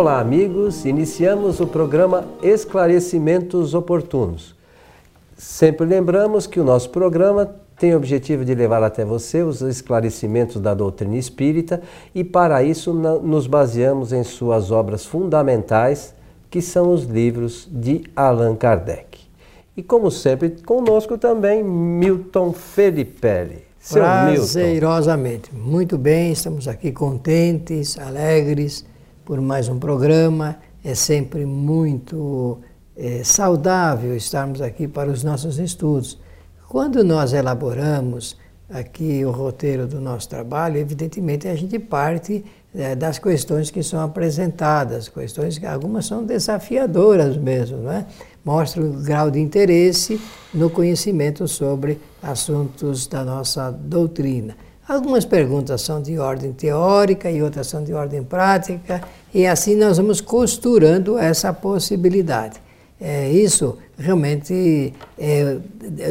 Olá, amigos. Iniciamos o programa Esclarecimentos Oportunos. Sempre lembramos que o nosso programa tem o objetivo de levar até você os esclarecimentos da doutrina espírita e, para isso, nos baseamos em suas obras fundamentais, que são os livros de Allan Kardec. E, como sempre, conosco também Milton Felipe. Seu Prazerosamente. Milton. Muito bem, estamos aqui contentes, alegres por mais um programa. É sempre muito é, saudável estarmos aqui para os nossos estudos. Quando nós elaboramos aqui o roteiro do nosso trabalho, evidentemente a gente parte é, das questões que são apresentadas, questões que algumas são desafiadoras mesmo, não é? Mostra o grau de interesse no conhecimento sobre assuntos da nossa doutrina. Algumas perguntas são de ordem teórica e outras são de ordem prática, e assim nós vamos costurando essa possibilidade. É, isso realmente, é,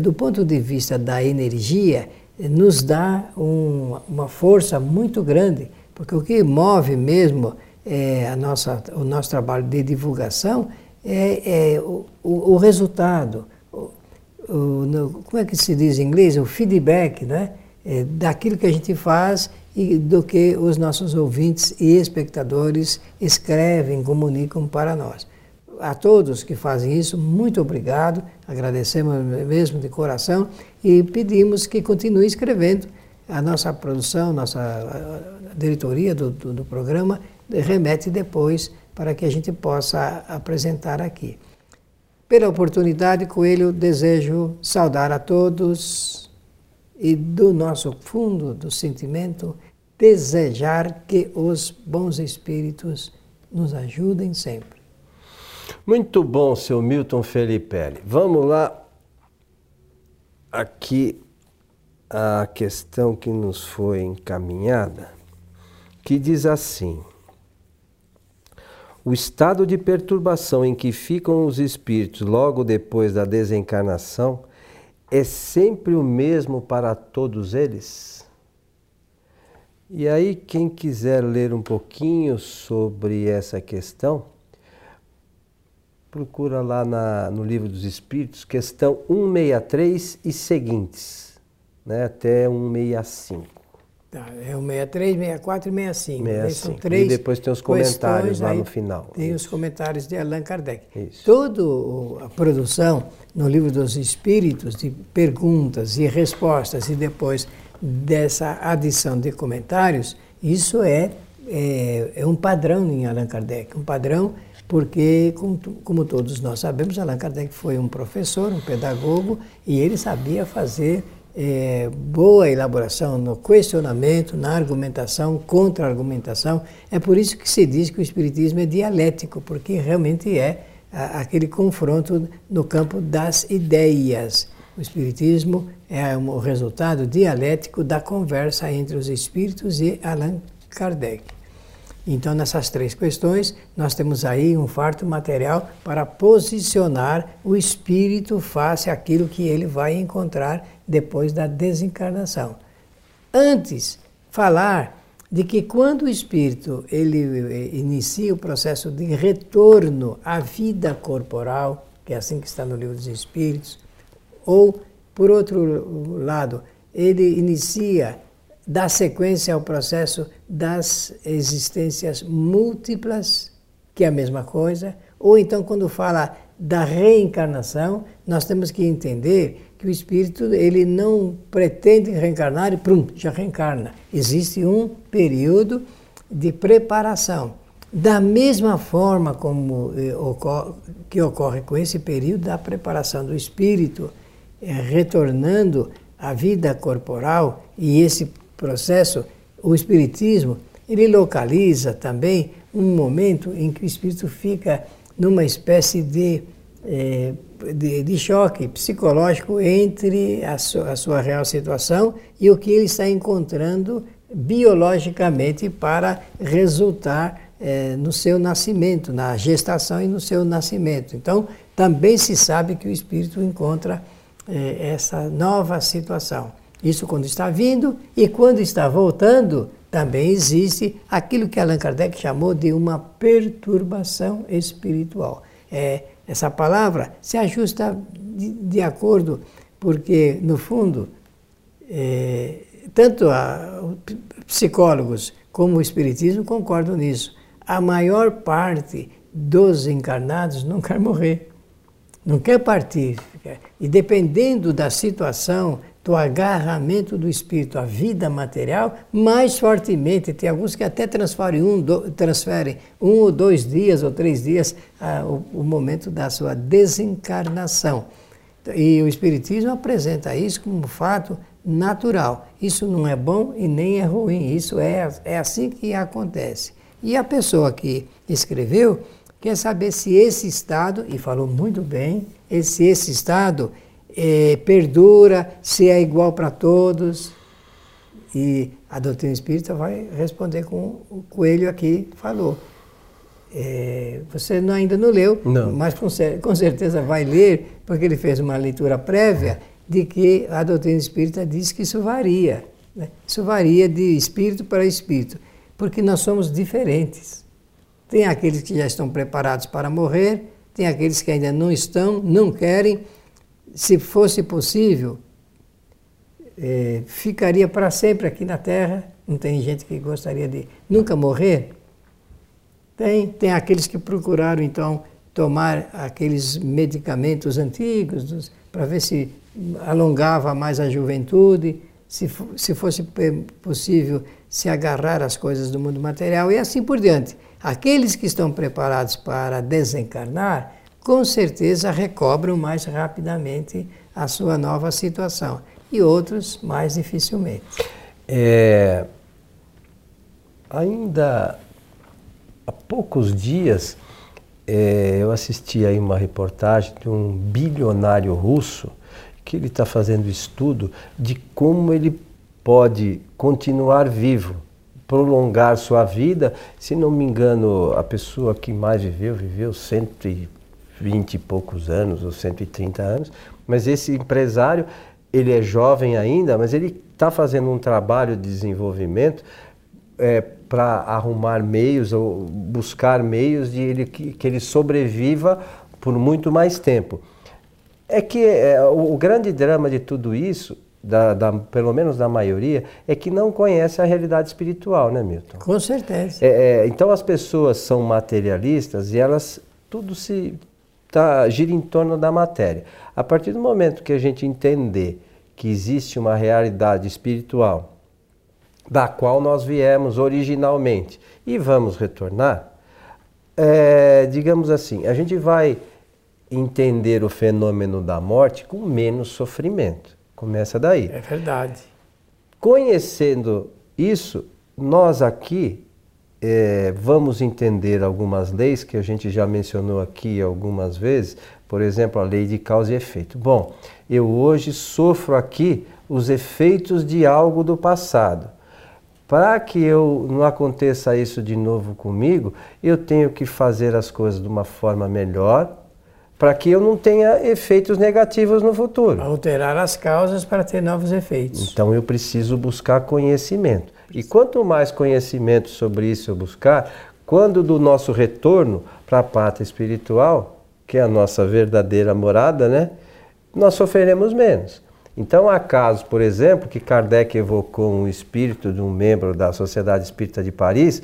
do ponto de vista da energia, nos dá um, uma força muito grande, porque o que move mesmo é, a nossa, o nosso trabalho de divulgação é, é o, o, o, resultado, o, no, como é que se diz em inglês? O feedback, né? É, daquilo que a gente faz e do que os nossos ouvintes e espectadores escrevem, comunicam para nós. A todos que fazem isso, muito obrigado, agradecemos mesmo de coração e pedimos que continue escrevendo. A nossa produção, nossa diretoria do, do, do programa remete depois para que a gente possa apresentar aqui. Pela oportunidade, Coelho, desejo saudar a todos, e do nosso fundo do sentimento desejar que os bons espíritos nos ajudem sempre. Muito bom, seu Milton Felipe. Vamos lá. Aqui a questão que nos foi encaminhada, que diz assim: O estado de perturbação em que ficam os espíritos logo depois da desencarnação é sempre o mesmo para todos eles? E aí, quem quiser ler um pouquinho sobre essa questão, procura lá na, no Livro dos Espíritos, questão 163 e seguintes, né, até 165. Tá, é o 63, 64 e 65. 65. São três e depois tem os comentários lá no final. Tem Isso. os comentários de Allan Kardec. Isso. Toda a produção no livro dos Espíritos de perguntas e respostas e depois dessa adição de comentários, isso é, é, é um padrão em Allan Kardec. Um padrão porque, como, como todos nós sabemos, Allan Kardec foi um professor, um pedagogo e ele sabia fazer é, boa elaboração no questionamento, na argumentação, contra-argumentação. É por isso que se diz que o Espiritismo é dialético, porque realmente é a, aquele confronto no campo das ideias. O Espiritismo é o resultado dialético da conversa entre os espíritos e Allan Kardec. Então, nessas três questões, nós temos aí um farto material para posicionar o espírito face àquilo que ele vai encontrar depois da desencarnação. Antes, falar de que quando o espírito ele eh, inicia o processo de retorno à vida corporal, que é assim que está no livro dos espíritos, ou por outro lado, ele inicia dá sequência ao processo das existências múltiplas, que é a mesma coisa, ou então quando fala da reencarnação, nós temos que entender que o espírito ele não pretende reencarnar e prum, já reencarna. Existe um período de preparação. Da mesma forma como eh, que ocorre com esse período da preparação do espírito, eh, retornando à vida corporal e esse processo, o Espiritismo, ele localiza também um momento em que o espírito fica numa espécie de, é, de, de, choque psicológico entre a, a sua real situação e o que ele está encontrando biologicamente para resultar é, no seu nascimento, na gestação e no seu nascimento. Então, também se sabe que o espírito encontra é, essa nova situação. Isso quando está vindo e quando está voltando, também existe aquilo que Allan Kardec chamou de uma perturbação espiritual. É, essa palavra se ajusta de, de acordo, porque, no fundo, é, tanto a, psicólogos como o Espiritismo concordam nisso. A maior parte dos encarnados não quer morrer, não quer partir. E dependendo da situação, do agarramento do espírito à vida material, mais fortemente. Tem alguns que até transferem um, do, transferem um ou dois dias ou três dias ah, o, o momento da sua desencarnação. E o Espiritismo apresenta isso como um fato natural. Isso não é bom e nem é ruim, isso é, é assim que acontece. E a pessoa que escreveu quer saber se esse estado, e falou muito bem, se esse estado é, perdura, se é igual para todos. E a doutrina espírita vai responder com o coelho aqui falou. É, você não, ainda não leu, não. mas com, com, certeza vai ler, porque ele fez uma leitura prévia de que a doutrina espírita diz que isso varia. Né? Isso varia de espírito para espírito, porque nós somos diferentes. Tem aqueles que já estão preparados para morrer, tem aqueles que ainda não estão, não querem. Se fosse possível, é, ficaria para sempre aqui na Terra. Não tem gente que gostaria de nunca morrer? Tem. Tem aqueles que procuraram, então, tomar aqueles medicamentos antigos para ver se alongava mais a juventude, se, se fosse possível se agarrar às coisas do mundo material e assim por diante. Aqueles que estão preparados para desencarnar, com certeza recobram mais rapidamente a sua nova situação e outros mais dificilmente. É, ainda há poucos dias é, eu assisti aí uma reportagem de um bilionário russo que ele está fazendo estudo de como ele pode continuar vivo, prolongar sua vida. Se não me engano, a pessoa que mais viveu, viveu 120 e poucos anos ou 130 anos, mas esse empresário, ele é jovem ainda, mas ele está fazendo um trabalho de desenvolvimento é, para arrumar meios ou buscar meios de ele, que, que ele sobreviva por muito mais tempo. É que é, o, o, grande drama de tudo isso, da, da, pelo menos da maioria, é que não conhece a realidade espiritual, né, Milton? Com certeza. É, é, então as pessoas são materialistas e elas tudo se tá, gira em torno da matéria. A partir do momento que a gente entender que existe uma realidade espiritual da qual nós viemos originalmente e vamos retornar, é, digamos assim, a gente vai entender o fenômeno da morte com menos sofrimento. Começa daí. É verdade. Conhecendo isso, nós aqui é, vamos entender algumas leis que a gente já mencionou aqui algumas vezes, por exemplo, a lei de causa e efeito. Bom, eu hoje sofro aqui os efeitos de algo do passado. Para que eu não aconteça isso de novo comigo, eu tenho que fazer as coisas de uma forma melhor, para que eu não tenha efeitos negativos no futuro. Alterar as causas para ter novos efeitos. Então eu preciso buscar conhecimento. E quanto mais conhecimento sobre isso eu buscar, quando do nosso retorno para a pátria espiritual, que é a nossa verdadeira morada, né, nós sofreremos menos. Então há casos, por exemplo, que Kardec evocou um espírito de um membro da Sociedade Espírita de Paris,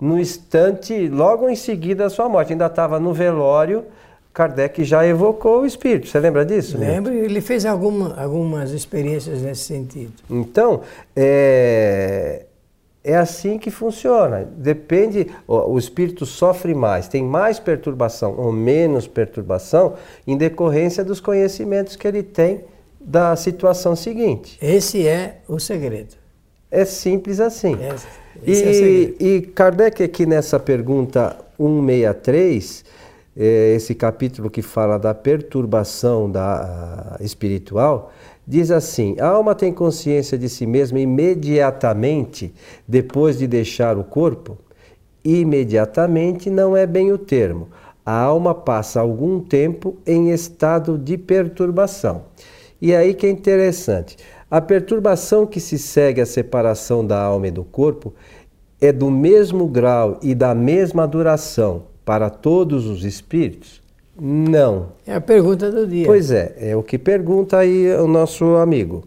no instante, logo em seguida da sua morte, ainda estava no velório, Kardec já evocou o espírito. Você lembra disso? Lembro, ele fez alguma, algumas experiências nesse sentido. Então, é, é assim que funciona. Depende, o, o espírito sofre mais, tem mais perturbação ou menos perturbação em decorrência dos conhecimentos que ele tem da situação seguinte. Esse é o segredo. É simples assim. Esse, esse e, é e Kardec aqui nessa pergunta 163 é, esse capítulo que fala da perturbação da espiritual, diz assim: a alma tem consciência de si mesma imediatamente depois de deixar o corpo? Imediatamente não é bem o termo. A alma passa algum tempo em estado de perturbação. E aí que é interessante. A perturbação que se segue à separação da alma e do corpo é do mesmo grau e da mesma duração para todos os espíritos? Não. É a pergunta do dia. Pois é, é o que pergunta aí o nosso amigo.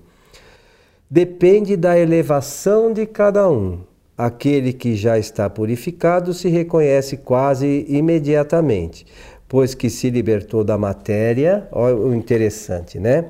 Depende da elevação de cada um. Aquele que já está purificado se reconhece quase imediatamente, pois que se libertou da matéria, olha o interessante, né?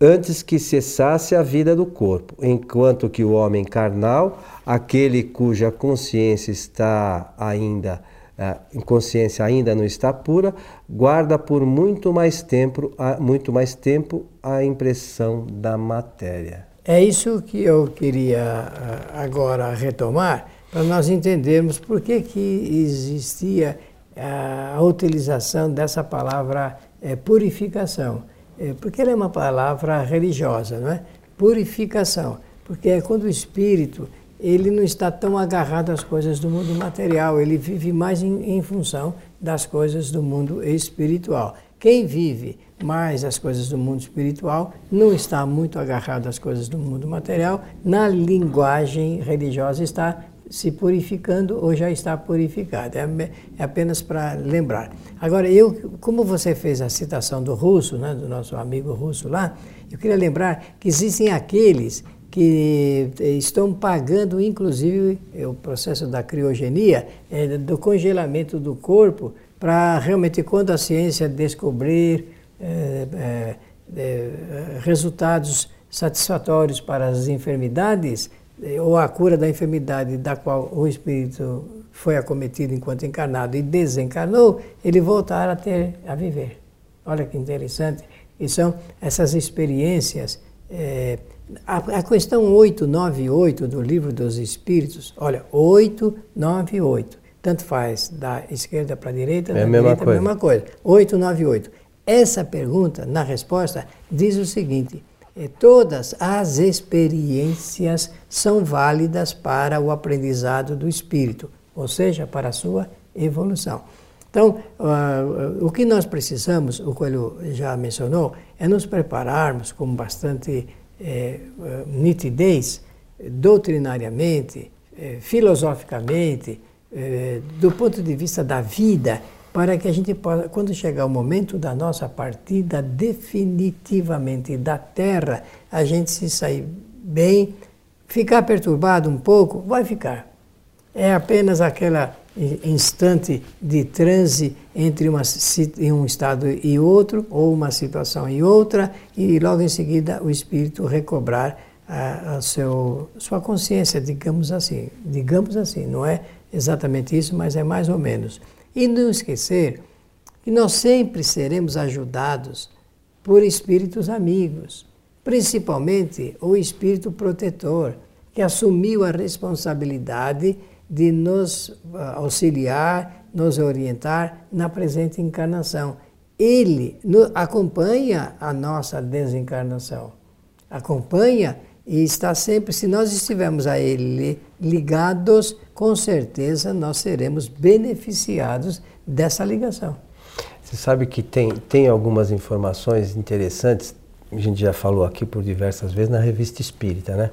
Antes que cessasse a vida do corpo, enquanto que o homem carnal, aquele cuja consciência está ainda a inconsciência ainda não está pura, guarda por muito mais tempo, muito mais tempo a impressão da matéria. É isso que eu queria agora retomar, para nós entendermos por que, que existia a utilização dessa palavra é, purificação. É, porque ela é uma palavra religiosa, não é? Purificação. Porque é quando o espírito ele não está tão agarrado às coisas do mundo material, ele vive mais em, em função das coisas do mundo espiritual. Quem vive mais as coisas do mundo espiritual não está muito agarrado às coisas do mundo material, na linguagem religiosa está se purificando ou já está purificado. É, é apenas para lembrar. Agora, eu, como você fez a citação do russo, né, do nosso amigo russo lá, eu queria lembrar que existem aqueles que estão pagando, inclusive, o processo da criogenia, é, do congelamento do corpo, para realmente, quando a ciência descobrir é, é, é, resultados satisfatórios para as enfermidades, é, ou a cura da enfermidade da qual o espírito foi acometido enquanto encarnado e desencarnou, ele voltar a ter a viver. Olha que interessante. E são essas experiências é, a, a questão 898 do Livro dos Espíritos, olha, 898, tanto faz da esquerda para a direita, é da a mesma direita, coisa. a mesma coisa. 898. Essa pergunta, na resposta, diz o seguinte: eh, todas as experiências são válidas para o aprendizado do espírito, ou seja, para a sua evolução. Então, uh, o que nós precisamos, o Coelho já mencionou, é nos prepararmos com bastante é, nitidez, doutrinariamente, é, filosoficamente, é, do ponto de vista da vida, para que a gente possa, quando chegar o momento da nossa partida definitivamente da Terra, a gente se sair bem, ficar perturbado um pouco, vai ficar. É apenas aquela instante de transe entre uma, um estado e outro, ou uma situação e outra, e logo em seguida o espírito recobrar a, a seu, sua consciência, digamos assim. Digamos assim, não é exatamente isso, mas é mais ou menos. E não esquecer que nós sempre seremos ajudados por espíritos amigos, principalmente o espírito protetor, que assumiu a responsabilidade de nos ah, auxiliar, nos orientar na presente encarnação. Ele acompanha a nossa desencarnação, acompanha e está sempre, se nós estivermos a Ele ligados, com certeza nós seremos beneficiados dessa ligação. Você sabe que tem, tem algumas informações interessantes a gente já falou aqui por diversas vezes na revista Espírita, né?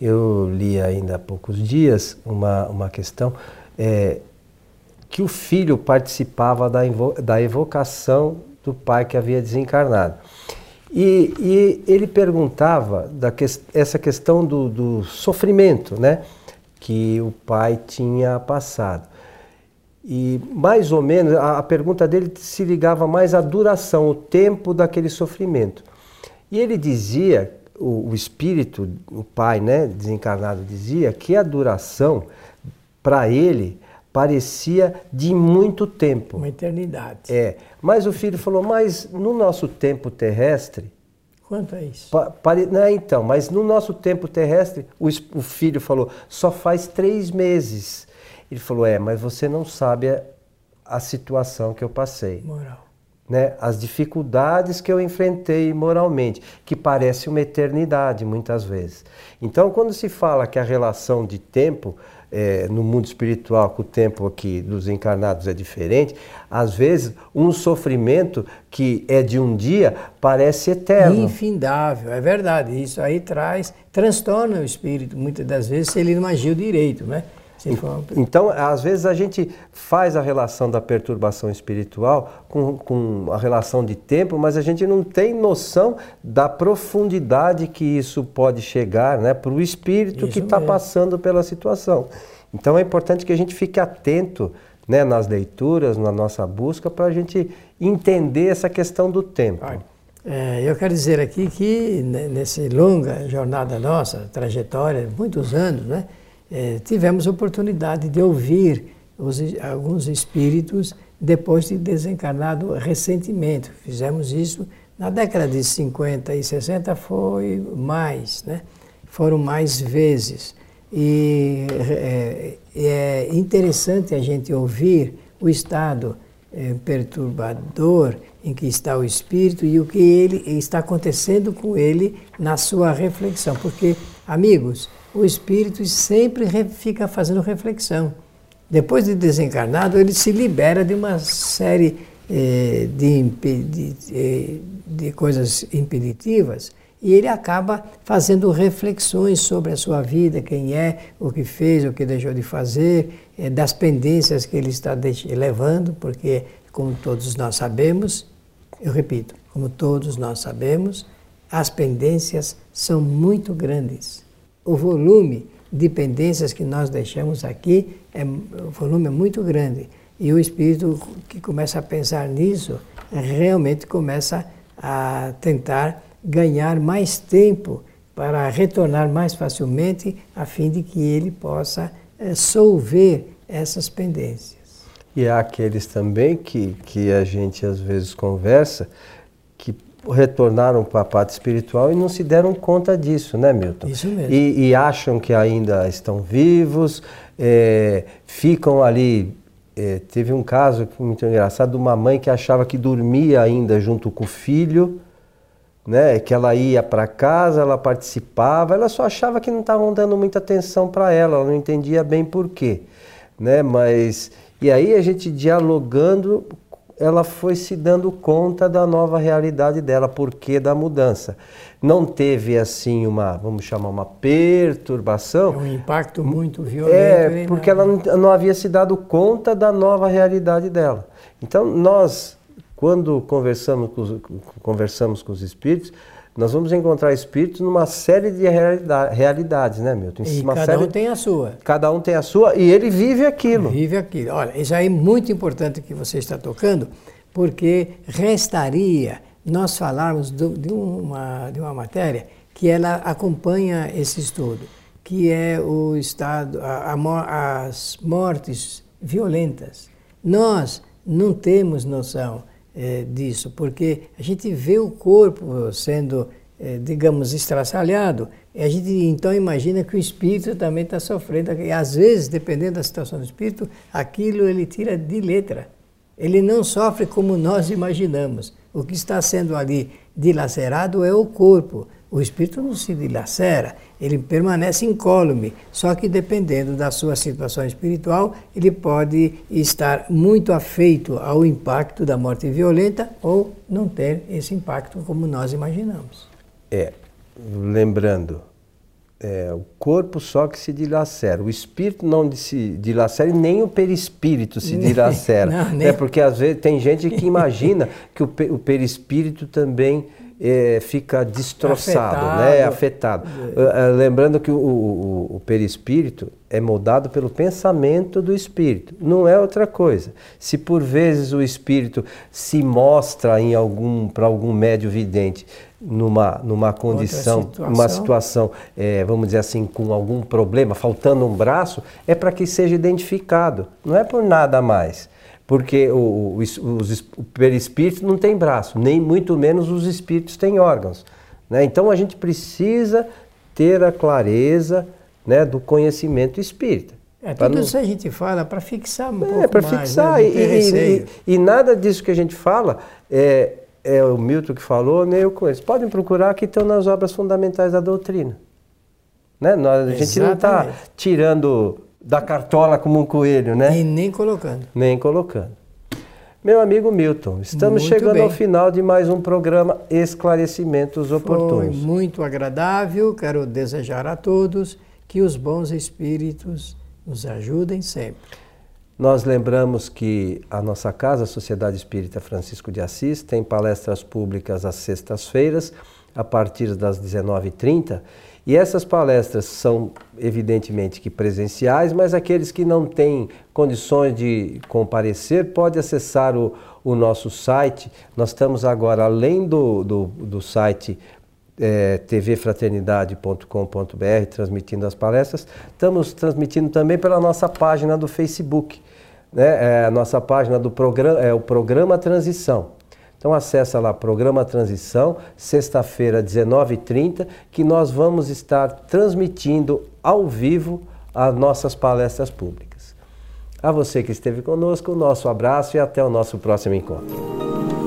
Eu li ainda há poucos dias uma, uma questão é, que o filho participava da, da evocação do pai que havia desencarnado. E, e ele perguntava da que, essa questão do, do sofrimento, né? Que o pai tinha passado. E mais ou menos a, a pergunta dele se ligava mais à duração, o tempo daquele sofrimento. E ele dizia, o, o espírito, o pai né, desencarnado dizia que a duração para ele parecia de muito tempo. Uma eternidade. É. Mas o filho falou, mas no nosso tempo terrestre. Quanto é isso? Pa, pare, não, então, mas no nosso tempo terrestre, o, o filho falou, só faz três meses. Ele falou, é, mas você não sabe a, a situação que eu passei. Moral. Né, as dificuldades que eu enfrentei moralmente, que parece uma eternidade muitas vezes. Então, quando se fala que a relação de tempo é, no mundo espiritual, com o tempo aqui dos encarnados é diferente, às vezes um sofrimento que é de um dia parece eterno. Infindável, é verdade. Isso aí traz, transtorna o espírito, muitas das vezes, se ele não agiu direito, né? Então, às vezes a gente faz a relação da perturbação espiritual com, com a relação de tempo, mas a gente não tem noção da profundidade que isso pode chegar né, para o espírito isso que está passando pela situação. Então é importante que a gente fique atento né, nas leituras, na nossa busca, para a gente entender essa questão do tempo. É, eu quero dizer aqui que nessa longa jornada nossa, trajetória, muitos anos, né? É, tivemos oportunidade de ouvir os, alguns espíritos depois de desencarnado recentemente. Fizemos isso na década de 50 e 60, foi mais, né? foram mais vezes. E é, é interessante a gente ouvir o estado é, perturbador em que está o espírito e o que ele está acontecendo com ele na sua reflexão. Porque, amigos, o espírito sempre fica fazendo reflexão. Depois de desencarnado, ele se libera de uma série eh, de, de, eh, de coisas impeditivas e ele acaba fazendo reflexões sobre a sua vida, quem é, o que fez, o que deixou de fazer, eh, das pendências que ele está levando, porque, como todos nós sabemos, eu repito, como todos nós sabemos, as pendências são muito grandes o volume de pendências que nós deixamos aqui, é, o volume é muito grande. E o espírito que começa a pensar nisso, realmente começa a tentar ganhar mais tempo para retornar mais facilmente, a fim de que ele possa é, solver essas pendências. E há aqueles também que, que a gente às vezes conversa, retornaram para a parte espiritual e não se deram conta disso, né, Milton? Isso mesmo. E, e acham que ainda estão vivos, é, ficam ali. É, teve um caso muito engraçado de uma mãe que achava que dormia ainda junto com o filho, né? Que ela ia para casa, ela participava, ela só achava que não estavam dando muita atenção para ela, ela não entendia bem por quê, né? Mas e aí a gente dialogando ela foi se dando conta da nova realidade dela, porque da mudança. Não teve assim uma, vamos chamar uma perturbação. É um impacto muito violento. É, porque ela não, não havia se dado conta da nova realidade dela. Então nós, quando conversamos com, conversamos com os espíritos, nós vamos encontrar espíritos numa série de realidades, né, Milton? E uma cada série... um tem a sua. Cada um tem a sua e ele vive aquilo. Vive aquilo. Olha, isso aí é muito importante que você está tocando, porque restaria nós falarmos do, de, uma, de uma matéria que ela acompanha esse estudo, que é o estado, a, a, as mortes violentas. Nós não temos noção é, disso, porque a gente vê o corpo sendo, é, digamos, estraçalhado, e a gente então imagina que o espírito também está sofrendo. E às vezes, dependendo da situação do espírito, aquilo ele tira de letra. Ele não sofre como nós imaginamos. O que está sendo ali dilacerado é o corpo. O espírito não se dilacera, ele permanece incólume, só que dependendo da sua situação espiritual, ele pode estar muito afeito ao impacto da morte violenta ou não ter esse impacto como nós imaginamos. É, lembrando, é, o corpo só que se dilacera, o espírito não se dilacera e nem o perispírito se dilacera. não, nem... É porque às vezes tem gente que imagina que o, o perispírito também é, fica destroçado, afetado. Né? afetado. É. Lembrando que o, o, o, perispírito é moldado pelo pensamento do espírito, não é outra coisa. Se por vezes o espírito se mostra em algum para algum médio vidente numa, numa condição, situação. uma situação, é, vamos dizer assim, com algum problema, faltando um braço, é para que seja identificado, não é por nada mais porque o, o, os, o perispírito não tem braço, nem muito menos os espíritos têm órgãos. Né? Então a gente precisa ter a clareza né, do conhecimento espírita. É, tudo não... isso a gente fala para fixar um é, pouco para fixar. Né? E, e, e, nada disso que a gente fala é, é o Milton que falou, nem eu com eles. Podem procurar que estão nas obras fundamentais da doutrina. Né? Nós, a gente não está tirando da cartola como um coelho, né? E nem colocando. Nem colocando. Meu amigo Milton, estamos muito chegando bem. ao final de mais um programa Esclarecimentos Oportunos. Foi muito agradável, quero desejar a todos que os bons espíritos nos ajudem sempre. Nós lembramos que a nossa casa, a Sociedade Espírita Francisco de Assis, tem palestras públicas às sextas-feiras, a partir das 19h30 e essas palestras são, evidentemente, que presenciais, mas aqueles que não têm condições de comparecer, pode acessar o, o nosso site. Nós estamos agora, além do, do, do site é, tvfraternidade.com.br, transmitindo as palestras, estamos transmitindo também pela nossa página do Facebook. Né? É a nossa página do programa, é o programa Transição. Então acessa lá Programa Transição, sexta-feira, 19h30, que nós vamos estar transmitindo ao vivo as nossas palestras públicas. A você que esteve conosco, o nosso abraço e até o nosso próximo encontro.